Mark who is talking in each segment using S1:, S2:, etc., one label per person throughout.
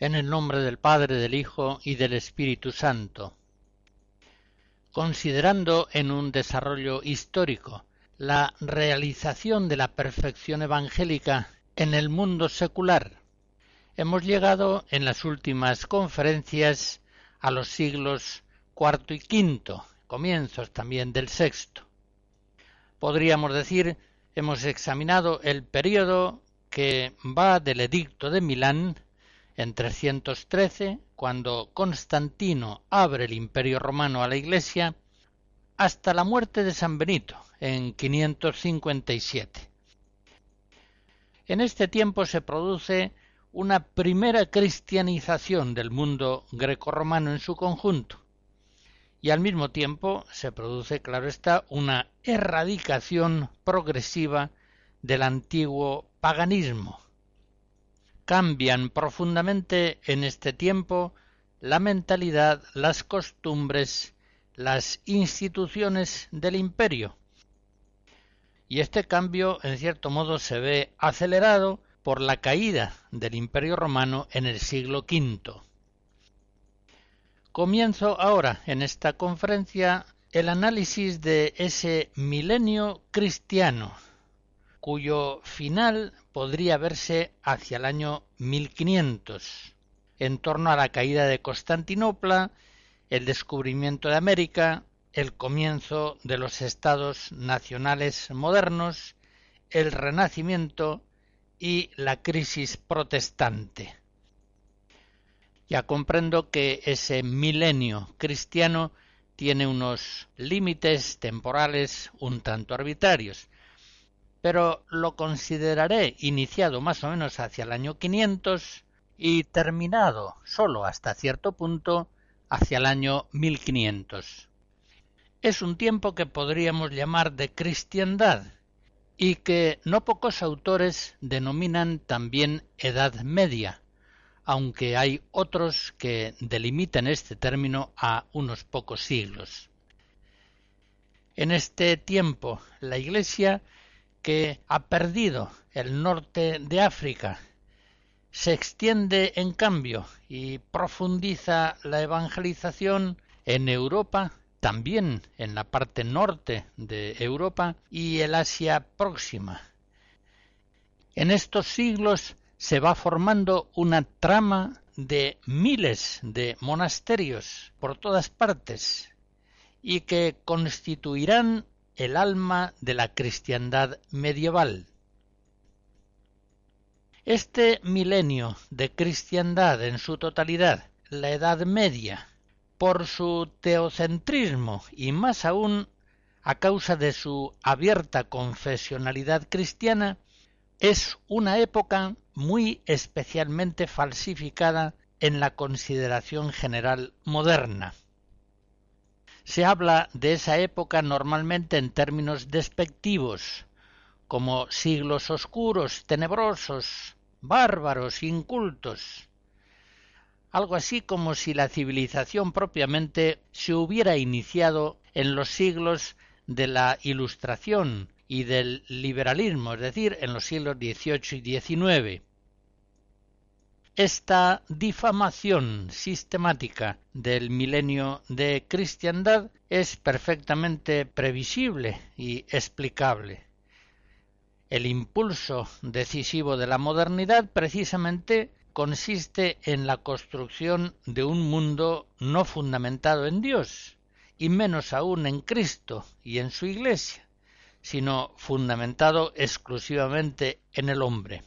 S1: En el nombre del Padre, del Hijo y del Espíritu Santo. Considerando en un desarrollo histórico la realización de la perfección evangélica en el mundo secular, hemos llegado en las últimas conferencias a los siglos IV y V, comienzos también del VI. Podríamos decir, hemos examinado el período que va del Edicto de Milán en 313, cuando Constantino abre el imperio romano a la Iglesia, hasta la muerte de San Benito en 557. En este tiempo se produce una primera cristianización del mundo grecorromano en su conjunto, y al mismo tiempo se produce, claro está, una erradicación progresiva del antiguo paganismo, cambian profundamente en este tiempo la mentalidad, las costumbres, las instituciones del imperio. Y este cambio, en cierto modo, se ve acelerado por la caída del imperio romano en el siglo V. Comienzo ahora en esta conferencia el análisis de ese milenio cristiano, cuyo final podría verse hacia el año 1500, en torno a la caída de Constantinopla, el descubrimiento de América, el comienzo de los estados nacionales modernos, el renacimiento y la crisis protestante. Ya comprendo que ese milenio cristiano tiene unos límites temporales un tanto arbitrarios, pero lo consideraré iniciado más o menos hacia el año 500 y terminado solo hasta cierto punto hacia el año 1500. Es un tiempo que podríamos llamar de cristiandad y que no pocos autores denominan también Edad Media, aunque hay otros que delimitan este término a unos pocos siglos. En este tiempo la Iglesia que ha perdido el norte de África, se extiende en cambio y profundiza la evangelización en Europa, también en la parte norte de Europa y el Asia próxima. En estos siglos se va formando una trama de miles de monasterios por todas partes y que constituirán el alma de la cristiandad medieval. Este milenio de cristiandad en su totalidad, la Edad Media, por su teocentrismo y más aún a causa de su abierta confesionalidad cristiana, es una época muy especialmente falsificada en la consideración general moderna. Se habla de esa época normalmente en términos despectivos, como siglos oscuros, tenebrosos, bárbaros, incultos. Algo así como si la civilización propiamente se hubiera iniciado en los siglos de la Ilustración y del liberalismo, es decir, en los siglos XVIII y XIX. Esta difamación sistemática del milenio de cristiandad es perfectamente previsible y explicable. El impulso decisivo de la modernidad precisamente consiste en la construcción de un mundo no fundamentado en Dios, y menos aún en Cristo y en su Iglesia, sino fundamentado exclusivamente en el hombre.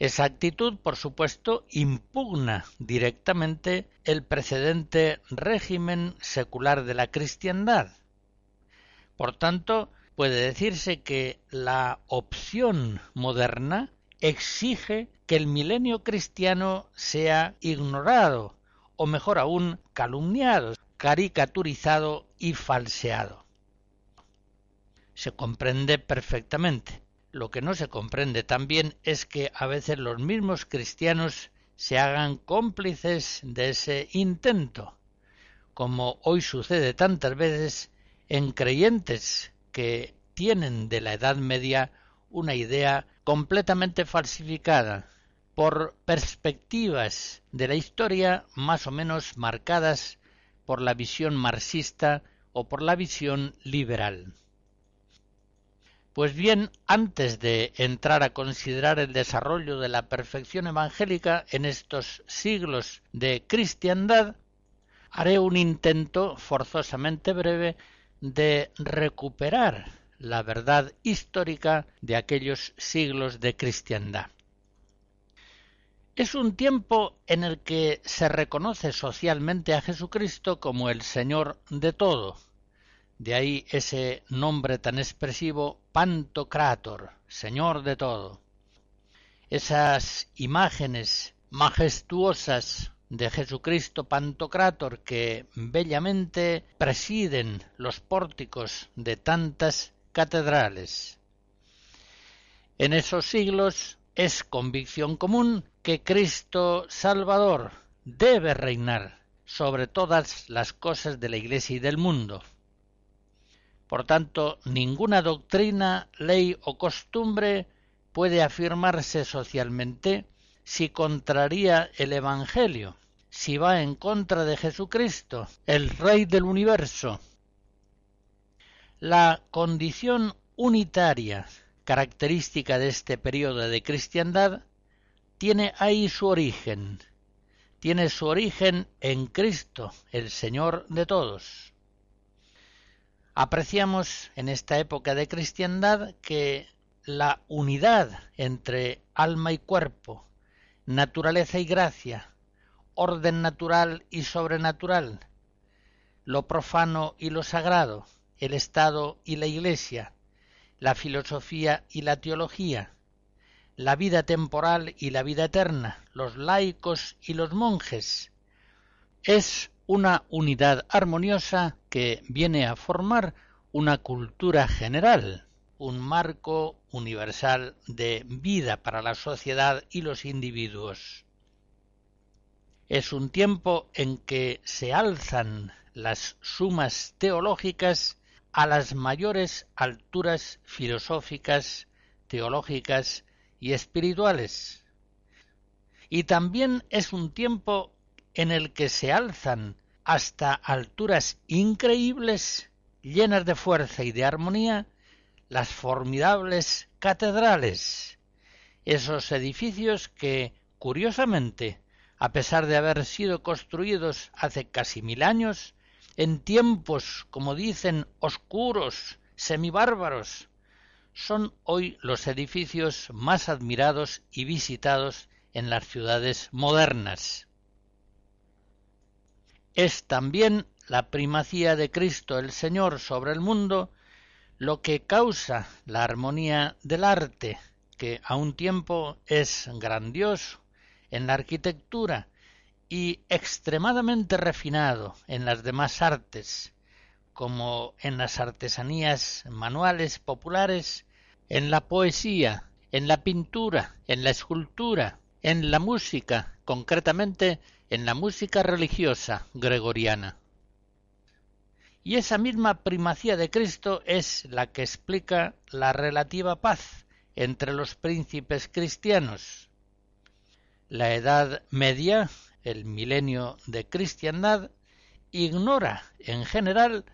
S1: Esa actitud, por supuesto, impugna directamente el precedente régimen secular de la cristiandad. Por tanto, puede decirse que la opción moderna exige que el milenio cristiano sea ignorado, o mejor aún, calumniado, caricaturizado y falseado. Se comprende perfectamente. Lo que no se comprende también es que a veces los mismos cristianos se hagan cómplices de ese intento, como hoy sucede tantas veces en creyentes que tienen de la Edad Media una idea completamente falsificada por perspectivas de la historia más o menos marcadas por la visión marxista o por la visión liberal. Pues bien, antes de entrar a considerar el desarrollo de la perfección evangélica en estos siglos de cristiandad, haré un intento forzosamente breve de recuperar la verdad histórica de aquellos siglos de cristiandad. Es un tiempo en el que se reconoce socialmente a Jesucristo como el Señor de todo, de ahí ese nombre tan expresivo Pantocrator, Señor de todo. Esas imágenes majestuosas de Jesucristo Pantocrator que bellamente presiden los pórticos de tantas catedrales. En esos siglos es convicción común que Cristo Salvador debe reinar sobre todas las cosas de la Iglesia y del mundo. Por tanto, ninguna doctrina, ley o costumbre puede afirmarse socialmente si contraría el Evangelio, si va en contra de Jesucristo, el Rey del universo. La condición unitaria característica de este periodo de cristiandad tiene ahí su origen, tiene su origen en Cristo, el Señor de todos. Apreciamos en esta época de cristiandad que la unidad entre alma y cuerpo, naturaleza y gracia, orden natural y sobrenatural, lo profano y lo sagrado, el Estado y la Iglesia, la filosofía y la teología, la vida temporal y la vida eterna, los laicos y los monjes, es una unidad armoniosa que viene a formar una cultura general, un marco universal de vida para la sociedad y los individuos. Es un tiempo en que se alzan las sumas teológicas a las mayores alturas filosóficas, teológicas y espirituales. Y también es un tiempo en el que se alzan hasta alturas increíbles, llenas de fuerza y de armonía, las formidables catedrales, esos edificios que, curiosamente, a pesar de haber sido construidos hace casi mil años, en tiempos, como dicen, oscuros, semibárbaros, son hoy los edificios más admirados y visitados en las ciudades modernas es también la primacía de Cristo el Señor sobre el mundo lo que causa la armonía del arte, que a un tiempo es grandioso en la arquitectura y extremadamente refinado en las demás artes, como en las artesanías manuales populares, en la poesía, en la pintura, en la escultura, en la música, concretamente en la música religiosa gregoriana. Y esa misma primacía de Cristo es la que explica la relativa paz entre los príncipes cristianos. La Edad Media, el milenio de cristiandad, ignora en general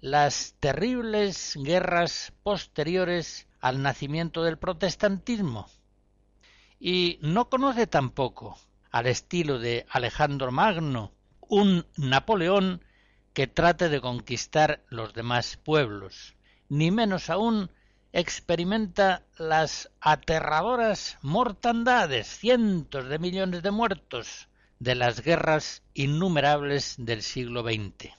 S1: las terribles guerras posteriores al nacimiento del protestantismo y no conoce tampoco, al estilo de Alejandro Magno, un Napoleón que trate de conquistar los demás pueblos, ni menos aún experimenta las aterradoras mortandades, cientos de millones de muertos de las guerras innumerables del siglo XX.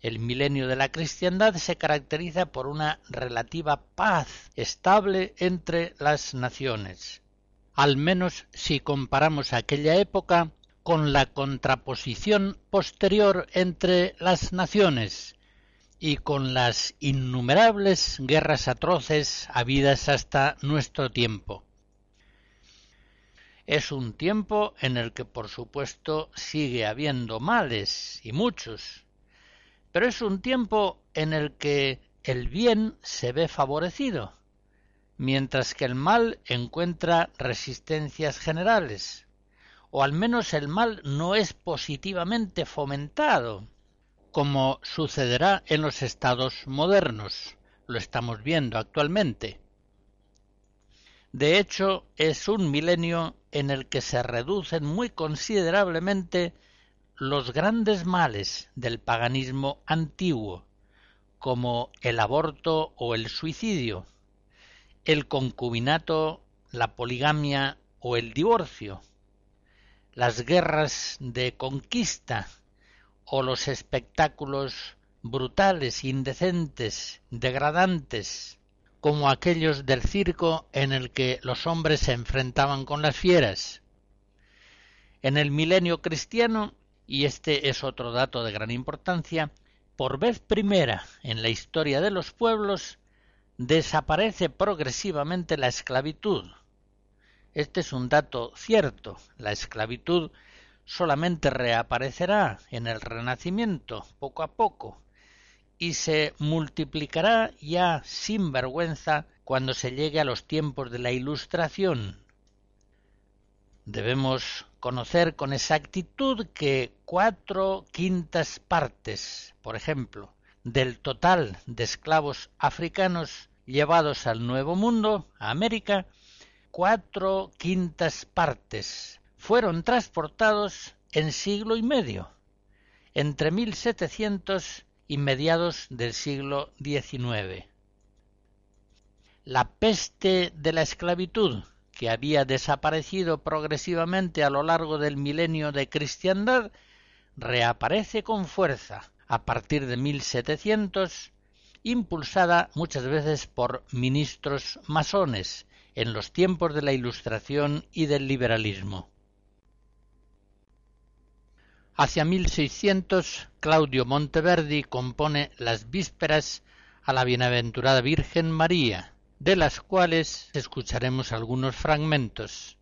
S1: El milenio de la cristiandad se caracteriza por una relativa paz estable entre las naciones, al menos si comparamos aquella época con la contraposición posterior entre las naciones y con las innumerables guerras atroces habidas hasta nuestro tiempo. Es un tiempo en el que por supuesto sigue habiendo males y muchos, pero es un tiempo en el que el bien se ve favorecido, mientras que el mal encuentra resistencias generales, o al menos el mal no es positivamente fomentado, como sucederá en los estados modernos. Lo estamos viendo actualmente. De hecho, es un milenio en el que se reducen muy considerablemente los grandes males del paganismo antiguo, como el aborto o el suicidio, el concubinato, la poligamia o el divorcio, las guerras de conquista o los espectáculos brutales, indecentes, degradantes, como aquellos del circo en el que los hombres se enfrentaban con las fieras. En el milenio cristiano y este es otro dato de gran importancia, por vez primera en la historia de los pueblos desaparece progresivamente la esclavitud. Este es un dato cierto. La esclavitud solamente reaparecerá en el Renacimiento poco a poco y se multiplicará ya sin vergüenza cuando se llegue a los tiempos de la Ilustración. Debemos conocer con exactitud que cuatro quintas partes, por ejemplo, del total de esclavos africanos llevados al Nuevo Mundo, a América, cuatro quintas partes fueron transportados en siglo y medio, entre 1700 y mediados del siglo XIX. La peste de la esclavitud que había desaparecido progresivamente a lo largo del milenio de cristiandad, reaparece con fuerza a partir de 1700, impulsada muchas veces por ministros masones en los tiempos de la Ilustración y del liberalismo. Hacia 1600, Claudio Monteverdi compone las vísperas a la Bienaventurada Virgen María, de las cuales escucharemos algunos fragmentos.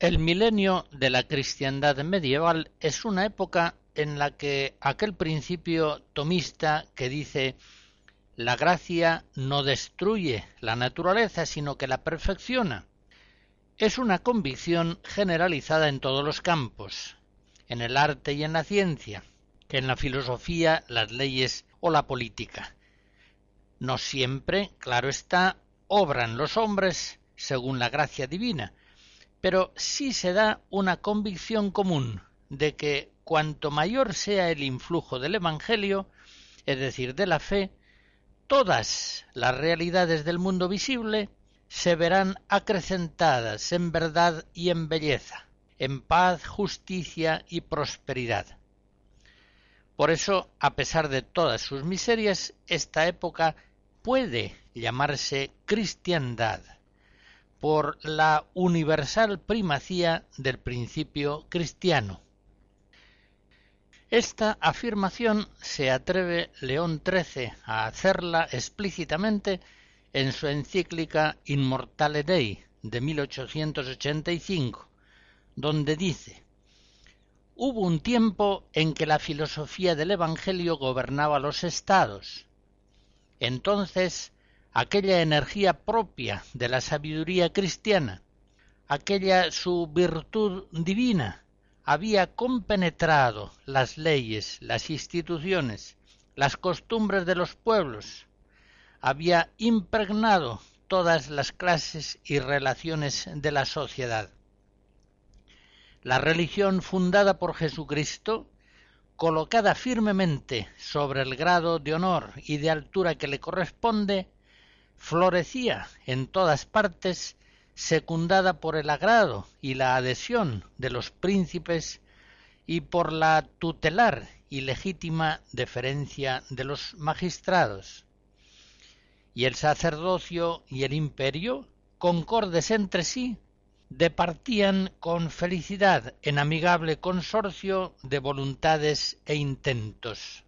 S1: El milenio de la cristiandad medieval es una época en la que aquel principio tomista que dice la gracia no destruye la naturaleza, sino que la perfecciona, es una convicción generalizada en todos los campos, en el arte y en la ciencia, que en la filosofía, las leyes o la política. No siempre, claro está, obran los hombres según la gracia divina, pero sí se da una convicción común de que cuanto mayor sea el influjo del Evangelio, es decir, de la fe, todas las realidades del mundo visible se verán acrecentadas en verdad y en belleza, en paz, justicia y prosperidad. Por eso, a pesar de todas sus miserias, esta época puede llamarse cristiandad por la universal primacía del principio cristiano. Esta afirmación se atreve León XIII a hacerla explícitamente en su encíclica Immortale Dei de 1885, donde dice Hubo un tiempo en que la filosofía del Evangelio gobernaba los estados. Entonces aquella energía propia de la sabiduría cristiana, aquella su virtud divina, había compenetrado las leyes, las instituciones, las costumbres de los pueblos, había impregnado todas las clases y relaciones de la sociedad. La religión fundada por Jesucristo colocada firmemente sobre el grado de honor y de altura que le corresponde, florecía en todas partes, secundada por el agrado y la adhesión de los príncipes y por la tutelar y legítima deferencia de los magistrados. Y el sacerdocio y el imperio, concordes entre sí, departían con felicidad en amigable consorcio de voluntades e intentos.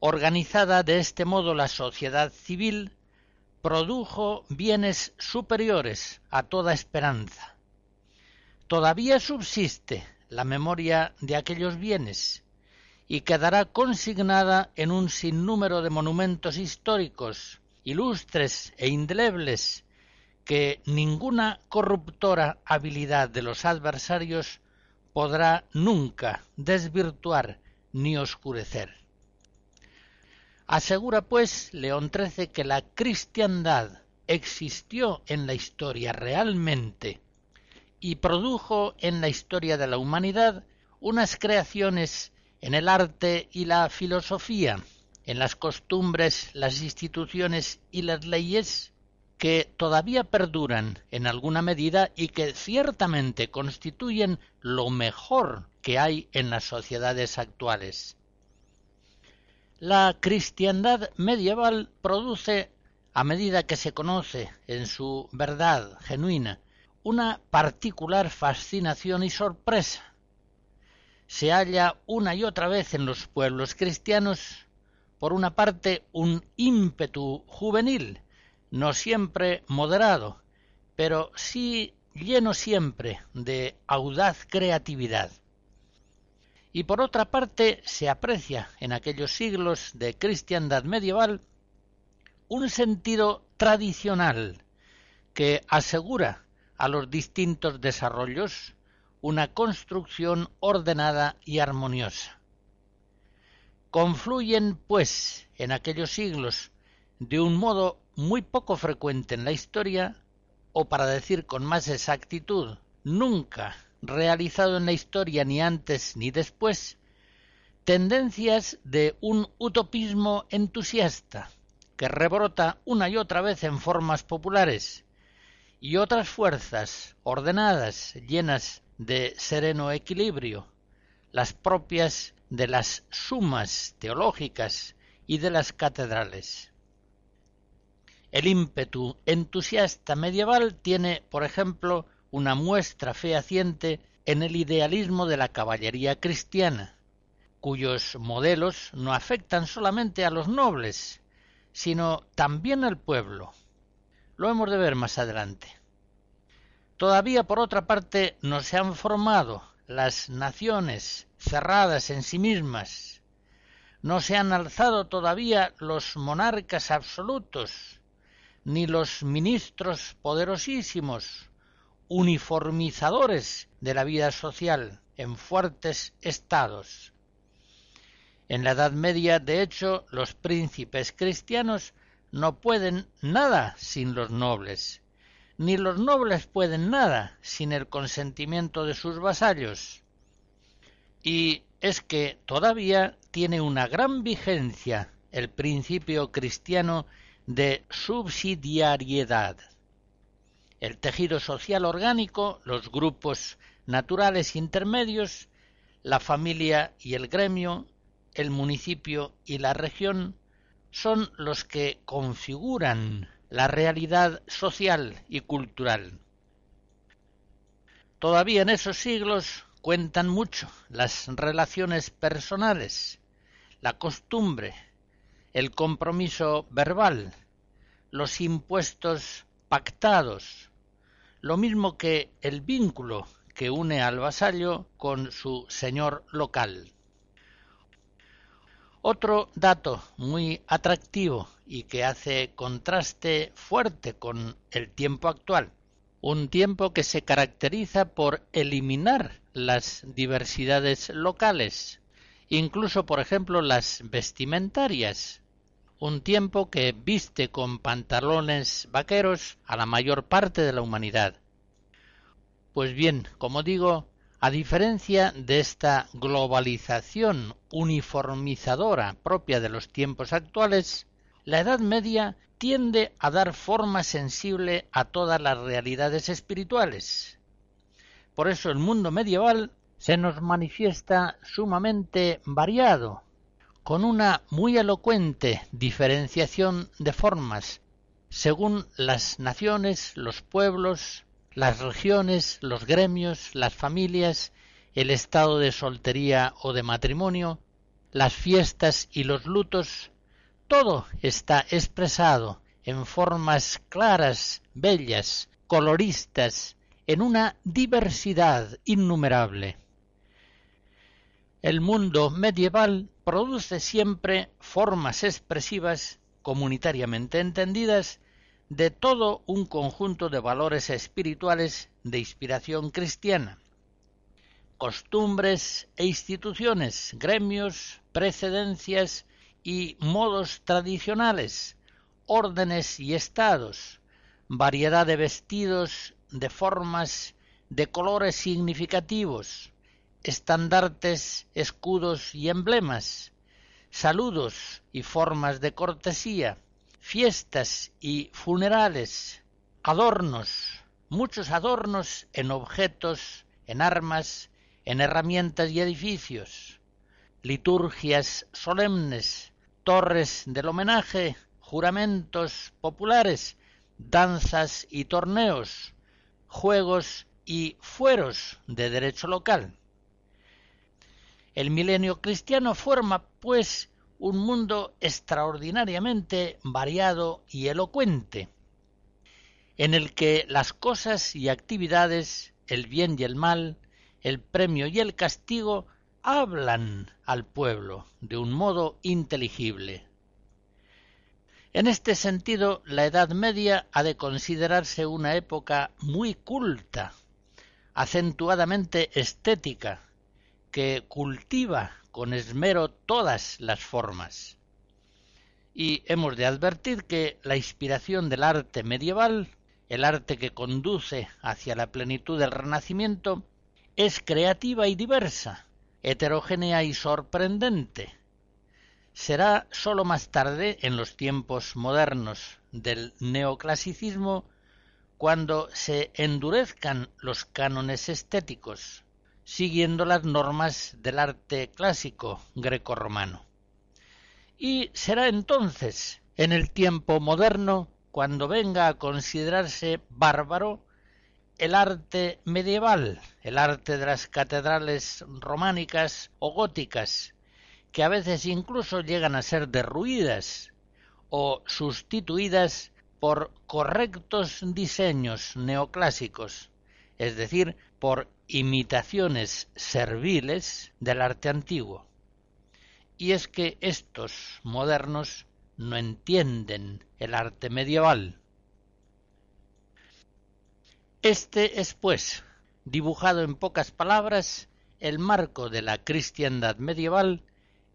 S1: Organizada de este modo la sociedad civil, produjo bienes superiores a toda esperanza. Todavía subsiste la memoria de aquellos bienes y quedará consignada en un sinnúmero de monumentos históricos, ilustres e indelebles, que ninguna corruptora habilidad de los adversarios podrá nunca desvirtuar ni oscurecer. Asegura pues León XIII que la cristiandad existió en la historia realmente y produjo en la historia de la humanidad unas creaciones en el arte y la filosofía, en las costumbres, las instituciones y las leyes que todavía perduran en alguna medida y que ciertamente constituyen lo mejor que hay en las sociedades actuales. La cristiandad medieval produce, a medida que se conoce en su verdad genuina, una particular fascinación y sorpresa. Se halla una y otra vez en los pueblos cristianos, por una parte, un ímpetu juvenil, no siempre moderado, pero sí lleno siempre de audaz creatividad y por otra parte se aprecia en aquellos siglos de cristiandad medieval un sentido tradicional que asegura a los distintos desarrollos una construcción ordenada y armoniosa. Confluyen, pues, en aquellos siglos, de un modo muy poco frecuente en la historia, o para decir con más exactitud, nunca realizado en la historia ni antes ni después, tendencias de un utopismo entusiasta que rebrota una y otra vez en formas populares, y otras fuerzas ordenadas, llenas de sereno equilibrio, las propias de las sumas teológicas y de las catedrales. El ímpetu entusiasta medieval tiene, por ejemplo, una muestra fehaciente en el idealismo de la caballería cristiana, cuyos modelos no afectan solamente a los nobles, sino también al pueblo. Lo hemos de ver más adelante. Todavía, por otra parte, no se han formado las naciones cerradas en sí mismas. No se han alzado todavía los monarcas absolutos, ni los ministros poderosísimos, uniformizadores de la vida social en fuertes estados. En la Edad Media, de hecho, los príncipes cristianos no pueden nada sin los nobles, ni los nobles pueden nada sin el consentimiento de sus vasallos. Y es que todavía tiene una gran vigencia el principio cristiano de subsidiariedad. El tejido social orgánico, los grupos naturales intermedios, la familia y el gremio, el municipio y la región, son los que configuran la realidad social y cultural. Todavía en esos siglos cuentan mucho las relaciones personales, la costumbre, el compromiso verbal, los impuestos pactados, lo mismo que el vínculo que une al vasallo con su señor local. Otro dato muy atractivo y que hace contraste fuerte con el tiempo actual, un tiempo que se caracteriza por eliminar las diversidades locales, incluso por ejemplo las vestimentarias, un tiempo que viste con pantalones vaqueros a la mayor parte de la humanidad. Pues bien, como digo, a diferencia de esta globalización uniformizadora propia de los tiempos actuales, la Edad Media tiende a dar forma sensible a todas las realidades espirituales. Por eso el mundo medieval se nos manifiesta sumamente variado, con una muy elocuente diferenciación de formas según las naciones, los pueblos, las regiones, los gremios, las familias, el estado de soltería o de matrimonio, las fiestas y los lutos, todo está expresado en formas claras, bellas, coloristas, en una diversidad innumerable. El mundo medieval produce siempre formas expresivas, comunitariamente entendidas, de todo un conjunto de valores espirituales de inspiración cristiana, costumbres e instituciones, gremios, precedencias y modos tradicionales, órdenes y estados, variedad de vestidos, de formas, de colores significativos, estandartes, escudos y emblemas, saludos y formas de cortesía, fiestas y funerales, adornos, muchos adornos en objetos, en armas, en herramientas y edificios, liturgias solemnes, torres del homenaje, juramentos populares, danzas y torneos, juegos y fueros de derecho local. El milenio cristiano forma, pues, un mundo extraordinariamente variado y elocuente, en el que las cosas y actividades, el bien y el mal, el premio y el castigo hablan al pueblo de un modo inteligible. En este sentido, la Edad Media ha de considerarse una época muy culta, acentuadamente estética, que cultiva con esmero todas las formas. Y hemos de advertir que la inspiración del arte medieval, el arte que conduce hacia la plenitud del Renacimiento, es creativa y diversa, heterogénea y sorprendente. Será sólo más tarde, en los tiempos modernos del neoclasicismo, cuando se endurezcan los cánones estéticos, siguiendo las normas del arte clásico grecorromano. Y será entonces, en el tiempo moderno, cuando venga a considerarse bárbaro el arte medieval, el arte de las catedrales románicas o góticas, que a veces incluso llegan a ser derruidas o sustituidas por correctos diseños neoclásicos, es decir, por imitaciones serviles del arte antiguo. Y es que estos modernos no entienden el arte medieval. Este es, pues, dibujado en pocas palabras, el marco de la cristiandad medieval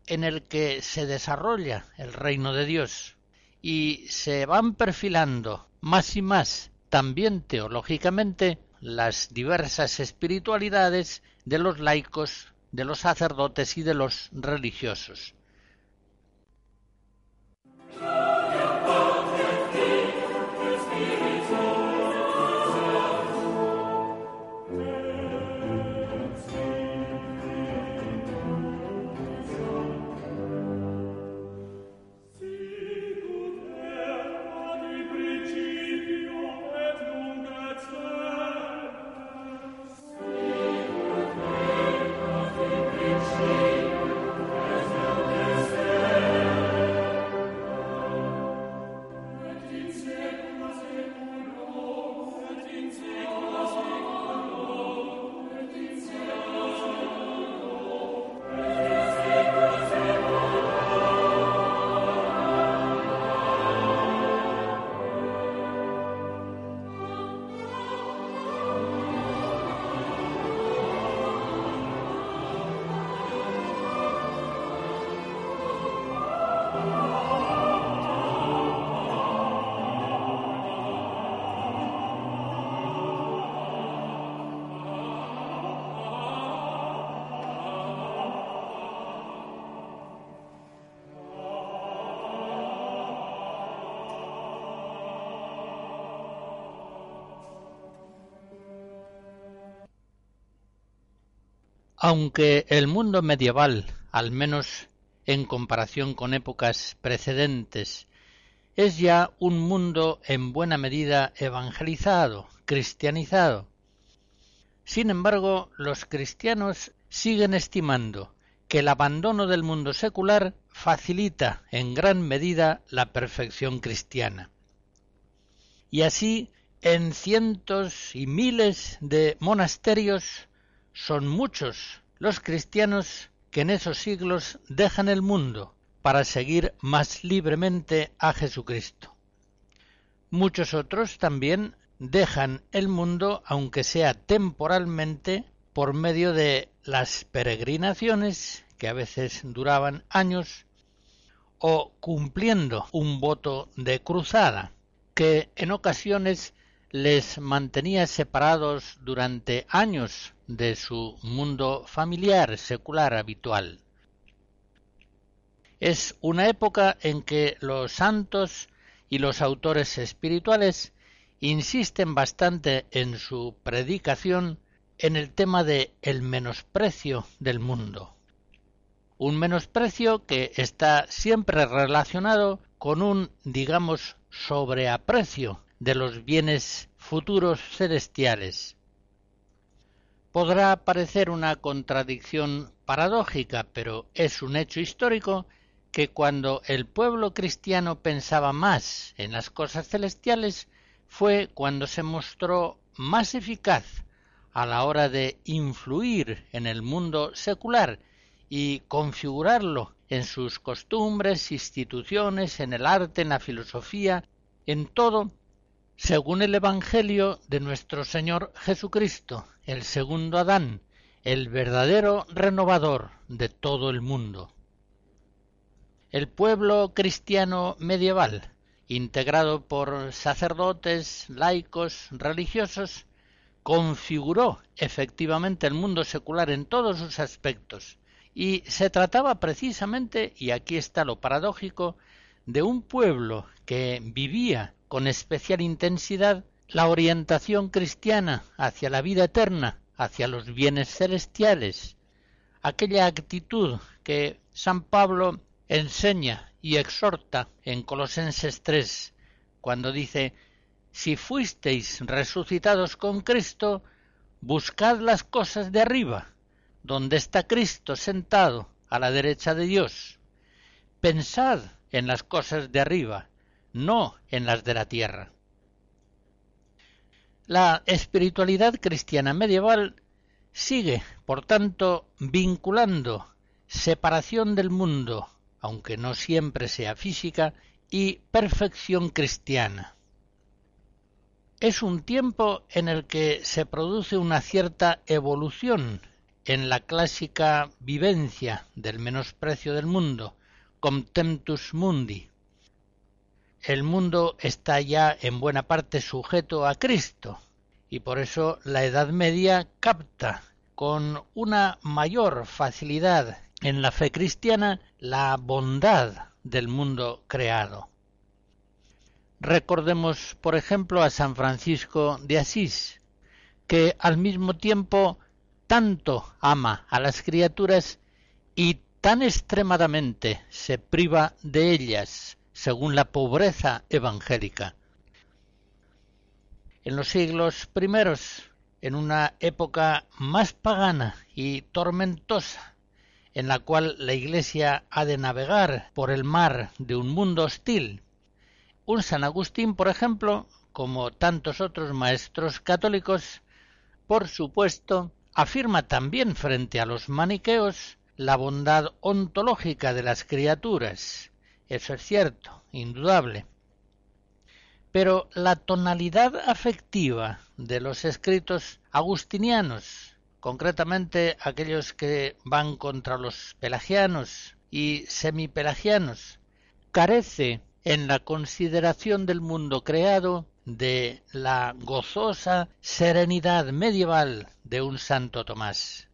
S1: en el que se desarrolla el reino de Dios y se van perfilando más y más, también teológicamente, las diversas espiritualidades de los laicos, de los sacerdotes y de los religiosos. Aunque el mundo medieval, al menos en comparación con épocas precedentes, es ya un mundo en buena medida evangelizado, cristianizado. Sin embargo, los cristianos siguen estimando que el abandono del mundo secular facilita en gran medida la perfección cristiana. Y así, en cientos y miles de monasterios son muchos los cristianos que en esos siglos dejan el mundo para seguir más libremente a Jesucristo. Muchos otros también dejan el mundo, aunque sea temporalmente, por medio de las peregrinaciones, que a veces duraban años, o cumpliendo un voto de cruzada, que en ocasiones les mantenía separados durante años de su mundo familiar secular habitual. Es una época en que los santos y los autores espirituales insisten bastante en su predicación en el tema de el menosprecio del mundo. Un menosprecio que está siempre relacionado con un, digamos, sobreaprecio de los bienes futuros celestiales. Podrá parecer una contradicción paradójica, pero es un hecho histórico que cuando el pueblo cristiano pensaba más en las cosas celestiales fue cuando se mostró más eficaz a la hora de influir en el mundo secular y configurarlo en sus costumbres, instituciones, en el arte, en la filosofía, en todo, según el Evangelio de nuestro Señor Jesucristo, el segundo Adán, el verdadero renovador de todo el mundo. El pueblo cristiano medieval, integrado por sacerdotes, laicos, religiosos, configuró efectivamente el mundo secular en todos sus aspectos, y se trataba precisamente, y aquí está lo paradójico, de un pueblo que vivía con especial intensidad la orientación cristiana hacia la vida eterna, hacia los bienes celestiales, aquella actitud que San Pablo enseña y exhorta en Colosenses 3, cuando dice, si fuisteis resucitados con Cristo, buscad las cosas de arriba, donde está Cristo sentado a la derecha de Dios. Pensad en las cosas de arriba, no en las de la tierra. La espiritualidad cristiana medieval sigue, por tanto, vinculando separación del mundo, aunque no siempre sea física, y perfección cristiana. Es un tiempo en el que se produce una cierta evolución en la clásica vivencia del menosprecio del mundo, contemptus mundi. El mundo está ya en buena parte sujeto a Cristo, y por eso la Edad Media capta con una mayor facilidad en la fe cristiana la bondad del mundo creado. Recordemos, por ejemplo, a San Francisco de Asís, que al mismo tiempo tanto ama a las criaturas y tan extremadamente se priva de ellas según la pobreza evangélica. En los siglos primeros, en una época más pagana y tormentosa, en la cual la Iglesia ha de navegar por el mar de un mundo hostil, un San Agustín, por ejemplo, como tantos otros maestros católicos, por supuesto, afirma también frente a los maniqueos la bondad ontológica de las criaturas. Eso es cierto, indudable. Pero la tonalidad afectiva de los escritos agustinianos, concretamente aquellos que van contra los pelagianos y semipelagianos, carece en la consideración del mundo creado de la gozosa serenidad medieval de un Santo Tomás.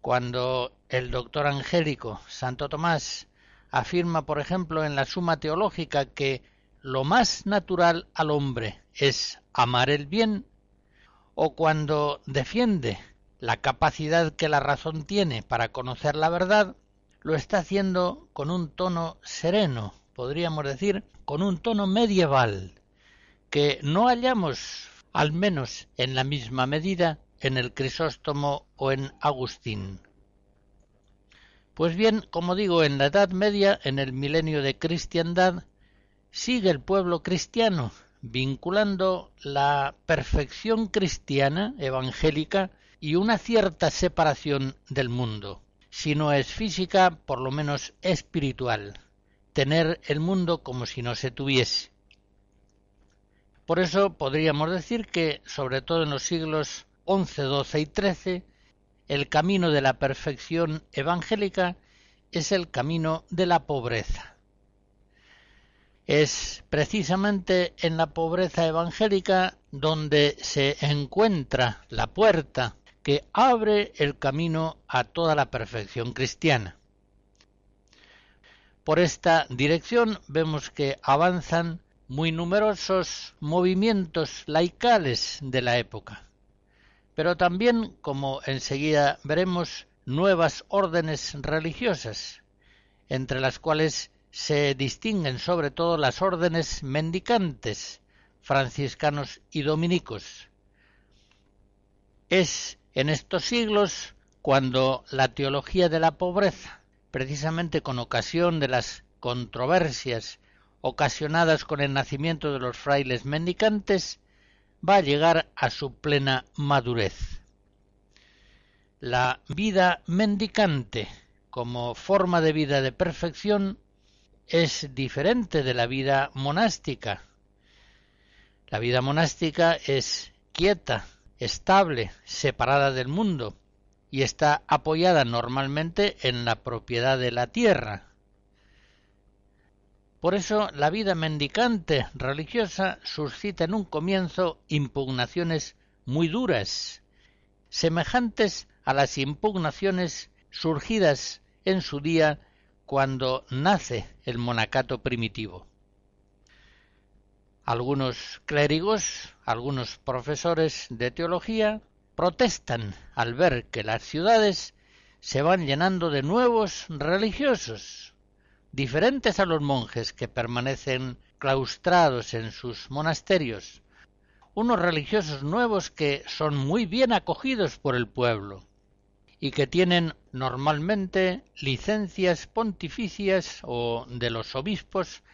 S1: Cuando el doctor angélico Santo Tomás afirma, por ejemplo, en la Suma Teológica que lo más natural al hombre es amar el bien, o cuando defiende la capacidad que la razón tiene para conocer la verdad, lo está haciendo con un tono sereno, podríamos decir, con un tono medieval, que no hallamos, al menos en la misma medida, en el Crisóstomo o en Agustín. Pues bien, como digo, en la Edad Media, en el milenio de cristiandad, sigue el pueblo cristiano vinculando la perfección cristiana evangélica y una cierta separación del mundo. Si no es física, por lo menos espiritual. Tener el mundo como si no se tuviese. Por eso podríamos decir que, sobre todo en los siglos XI, XII y XIII, el camino de la perfección evangélica es el camino de la pobreza. Es precisamente en la pobreza evangélica donde se encuentra la puerta que abre el camino a toda la perfección cristiana. Por esta dirección vemos que avanzan muy numerosos movimientos laicales de la época, pero también, como enseguida veremos, nuevas órdenes religiosas, entre las cuales se distinguen sobre todo las órdenes mendicantes, franciscanos y dominicos. Es en estos siglos cuando la teología de la pobreza, precisamente con ocasión de las controversias ocasionadas con el nacimiento de los frailes mendicantes, va a llegar a su plena madurez. La vida mendicante como forma de vida de perfección es diferente de la vida monástica. La vida monástica es quieta, estable, separada del mundo y está apoyada normalmente en la propiedad de la tierra, por eso la vida mendicante religiosa suscita en un comienzo impugnaciones muy duras, semejantes a las impugnaciones surgidas en su día cuando nace el monacato primitivo. Algunos clérigos, algunos profesores de teología protestan al ver que las ciudades se van llenando de nuevos religiosos, diferentes a los monjes que permanecen claustrados en sus monasterios, unos religiosos nuevos que son muy bien acogidos por el pueblo y que tienen normalmente licencias pontificias o de los obispos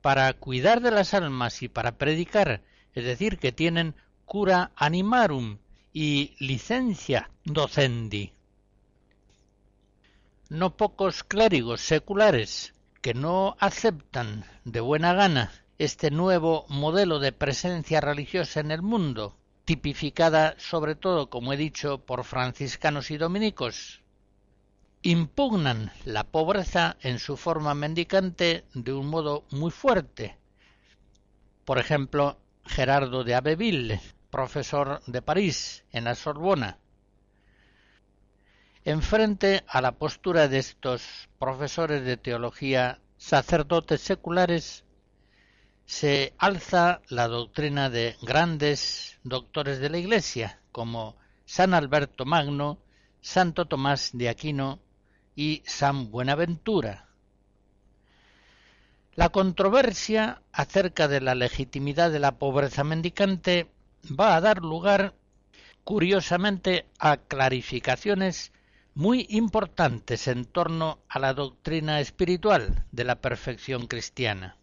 S1: para cuidar de las almas y para predicar es decir, que tienen cura animarum y licencia docendi. No pocos clérigos seculares que no aceptan de buena gana este nuevo modelo de presencia religiosa en el mundo, tipificada sobre todo, como he dicho, por franciscanos y dominicos, impugnan la pobreza en su forma mendicante de un modo muy fuerte. Por ejemplo, Gerardo de Abbeville, profesor de París en la Sorbona. Enfrente a la postura de estos profesores de teología sacerdotes seculares, se alza la doctrina de grandes doctores de la Iglesia, como San Alberto Magno, Santo Tomás de Aquino y San Buenaventura. La controversia acerca de la legitimidad de la pobreza mendicante va a dar lugar, curiosamente, a clarificaciones muy importantes en torno a la doctrina espiritual de la perfección cristiana.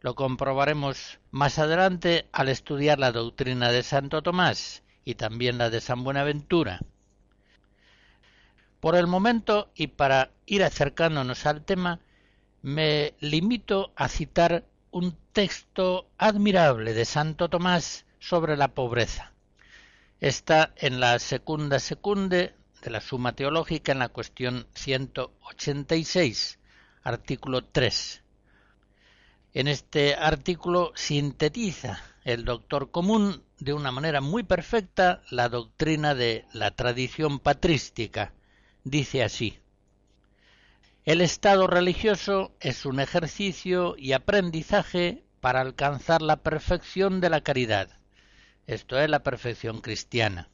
S1: Lo comprobaremos más adelante al estudiar la doctrina de Santo Tomás y también la de San Buenaventura. Por el momento y para ir acercándonos al tema, me limito a citar un texto admirable de Santo Tomás sobre la pobreza. Está en la segunda secunde de la Suma Teológica en la cuestión 186, artículo 3. En este artículo sintetiza el doctor común de una manera muy perfecta la doctrina de la tradición patrística. Dice así El estado religioso es un ejercicio y aprendizaje para alcanzar la perfección de la caridad. Esto es la perfección cristiana.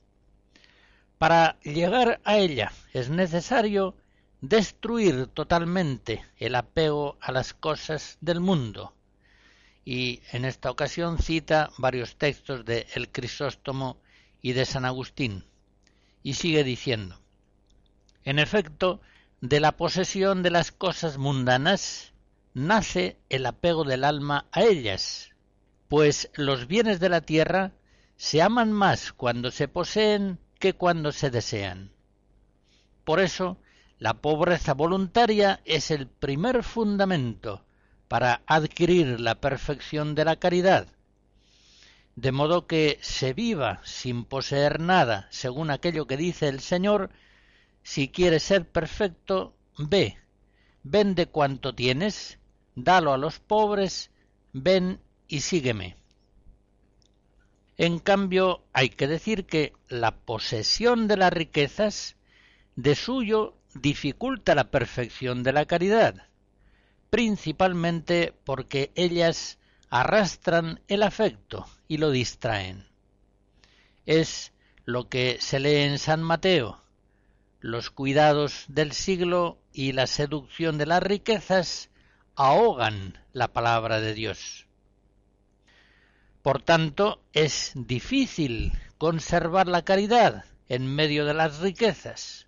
S1: Para llegar a ella es necesario destruir totalmente el apego a las cosas del mundo. Y en esta ocasión cita varios textos de El Crisóstomo y de San Agustín. Y sigue diciendo, en efecto, de la posesión de las cosas mundanas nace el apego del alma a ellas, pues los bienes de la tierra se aman más cuando se poseen que cuando se desean. Por eso, la pobreza voluntaria es el primer fundamento para adquirir la perfección de la caridad, de modo que se viva sin poseer nada, según aquello que dice el Señor, si quieres ser perfecto, ve, vende cuanto tienes, dalo a los pobres, ven y sígueme. En cambio, hay que decir que la posesión de las riquezas de suyo dificulta la perfección de la caridad, principalmente porque ellas arrastran el afecto y lo distraen. Es lo que se lee en San Mateo. Los cuidados del siglo y la seducción de las riquezas ahogan la palabra de Dios. Por tanto, es difícil conservar la caridad en medio de las riquezas.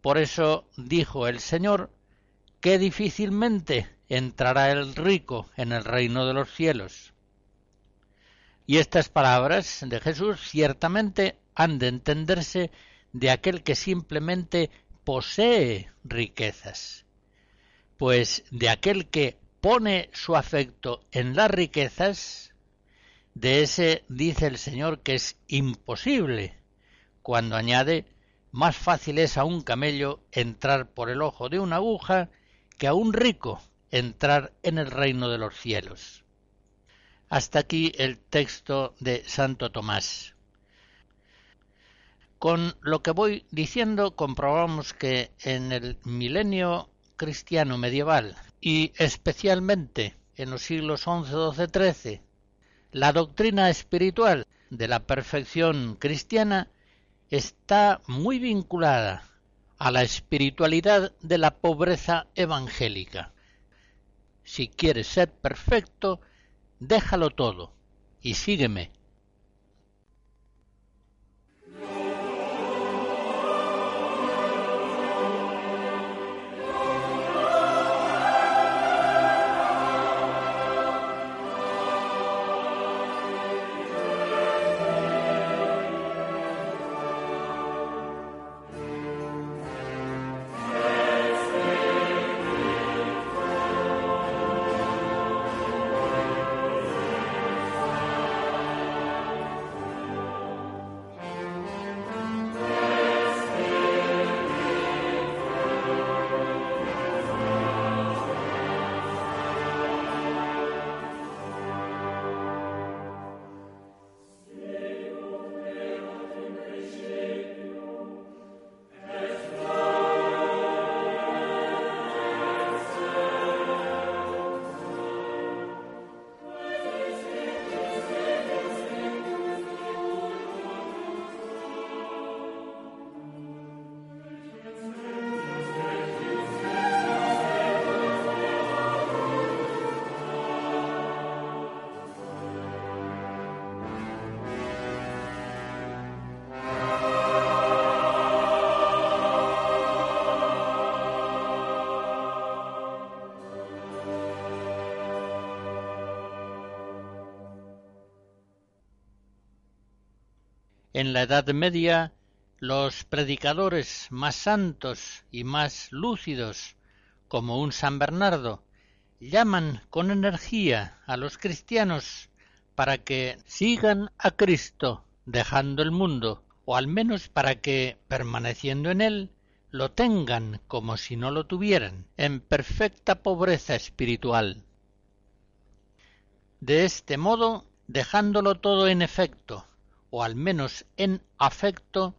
S1: Por eso dijo el Señor que difícilmente entrará el rico en el reino de los cielos. Y estas palabras de Jesús ciertamente han de entenderse de aquel que simplemente posee riquezas, pues de aquel que pone su afecto en las riquezas, de ese dice el Señor que es imposible, cuando añade más fácil es a un camello entrar por el ojo de una aguja que a un rico entrar en el reino de los cielos. Hasta aquí el texto de Santo Tomás. Con lo que voy diciendo comprobamos que en el milenio cristiano medieval y especialmente en los siglos XI, XII, XIII, la doctrina espiritual de la perfección cristiana está muy vinculada a la espiritualidad de la pobreza evangélica. Si quieres ser perfecto, déjalo todo y sígueme. En la Edad Media los predicadores más santos y más lúcidos, como un San Bernardo, llaman con energía a los cristianos para que sigan a Cristo dejando el mundo, o al menos para que, permaneciendo en él, lo tengan como si no lo tuvieran, en perfecta pobreza espiritual. De este modo, dejándolo todo en efecto, o al menos en afecto,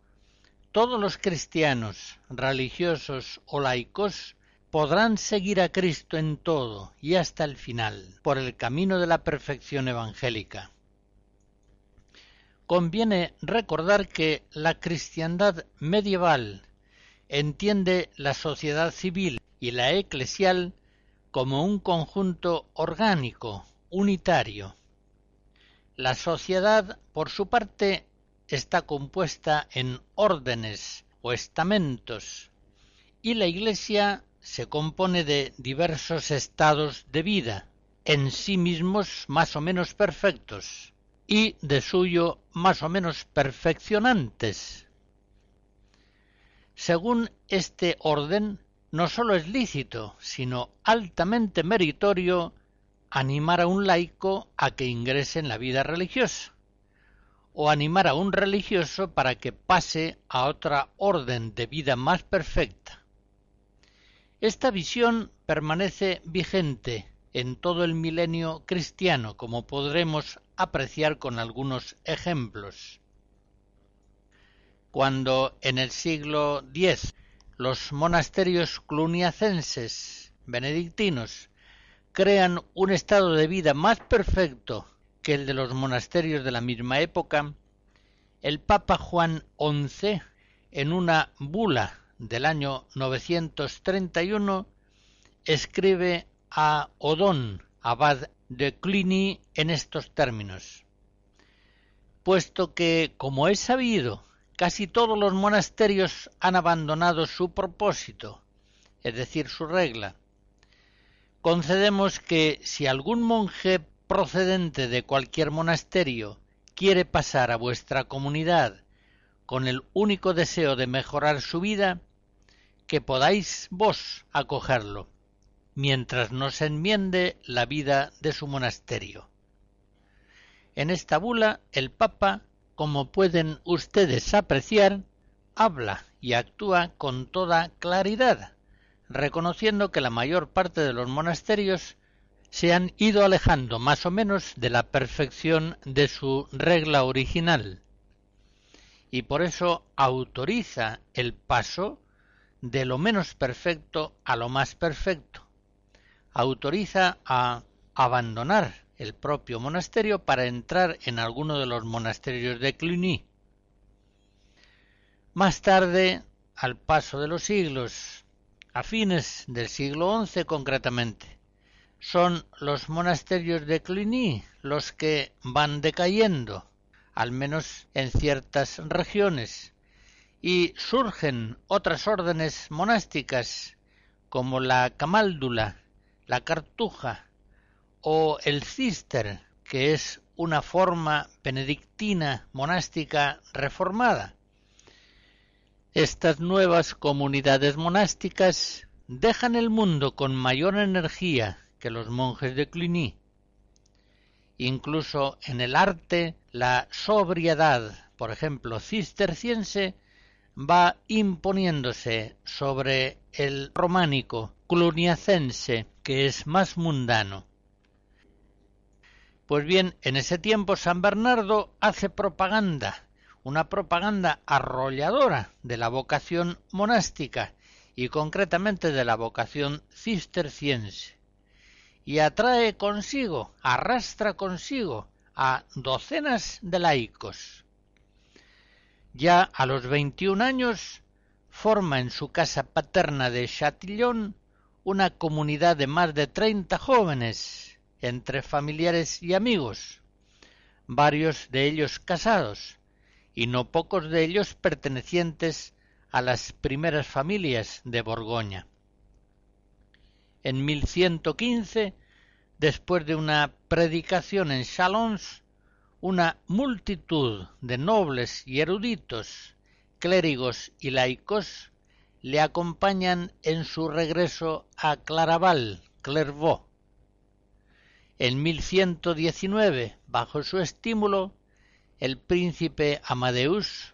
S1: todos los cristianos, religiosos o laicos, podrán seguir a Cristo en todo y hasta el final, por el camino de la perfección evangélica. Conviene recordar que la cristiandad medieval entiende la sociedad civil y la eclesial como un conjunto orgánico, unitario. La sociedad, por su parte, está compuesta en órdenes o estamentos, y la Iglesia se compone de diversos estados de vida, en sí mismos más o menos perfectos, y de suyo más o menos perfeccionantes. Según este orden, no sólo es lícito, sino altamente meritorio animar a un laico a que ingrese en la vida religiosa, o animar a un religioso para que pase a otra orden de vida más perfecta. Esta visión permanece vigente en todo el milenio cristiano, como podremos apreciar con algunos ejemplos. Cuando en el siglo X los monasterios cluniacenses benedictinos crean un estado de vida más perfecto que el de los monasterios de la misma época, el Papa Juan XI, en una bula del año 931, escribe a Odón, abad de Cluny, en estos términos. Puesto que, como es sabido, casi todos los monasterios han abandonado su propósito, es decir, su regla, concedemos que si algún monje procedente de cualquier monasterio quiere pasar a vuestra comunidad con el único deseo de mejorar su vida, que podáis vos acogerlo mientras no se enmiende la vida de su monasterio. En esta bula el Papa, como pueden ustedes apreciar, habla y actúa con toda claridad, reconociendo que la mayor parte de los monasterios se han ido alejando más o menos de la perfección de su regla original, y por eso autoriza el paso de lo menos perfecto a lo más perfecto, autoriza a abandonar el propio monasterio para entrar en alguno de los monasterios de Cluny. Más tarde, al paso de los siglos, a fines del siglo XI concretamente, son los monasterios de Cluny los que van decayendo, al menos en ciertas regiones, y surgen otras órdenes monásticas como la camáldula la cartuja o el cister, que es una forma benedictina monástica reformada. Estas nuevas comunidades monásticas dejan el mundo con mayor energía que los monjes de Cluny. Incluso en el arte, la sobriedad, por ejemplo, cisterciense, va imponiéndose sobre el románico cluniacense, que es más mundano. Pues bien, en ese tiempo San Bernardo hace propaganda, una propaganda arrolladora de la vocación monástica y concretamente de la vocación cisterciense, y atrae consigo, arrastra consigo a docenas de laicos. Ya a los veintiún años forma en su casa paterna de Chatillon una comunidad de más de treinta jóvenes, entre familiares y amigos, varios de ellos casados, y no pocos de ellos pertenecientes a las primeras familias de Borgoña. En 1115, después de una predicación en Chalons, una multitud de nobles y eruditos, clérigos y laicos le acompañan en su regreso a Claraval, Clairvaux. En 1119, bajo su estímulo, el príncipe Amadeus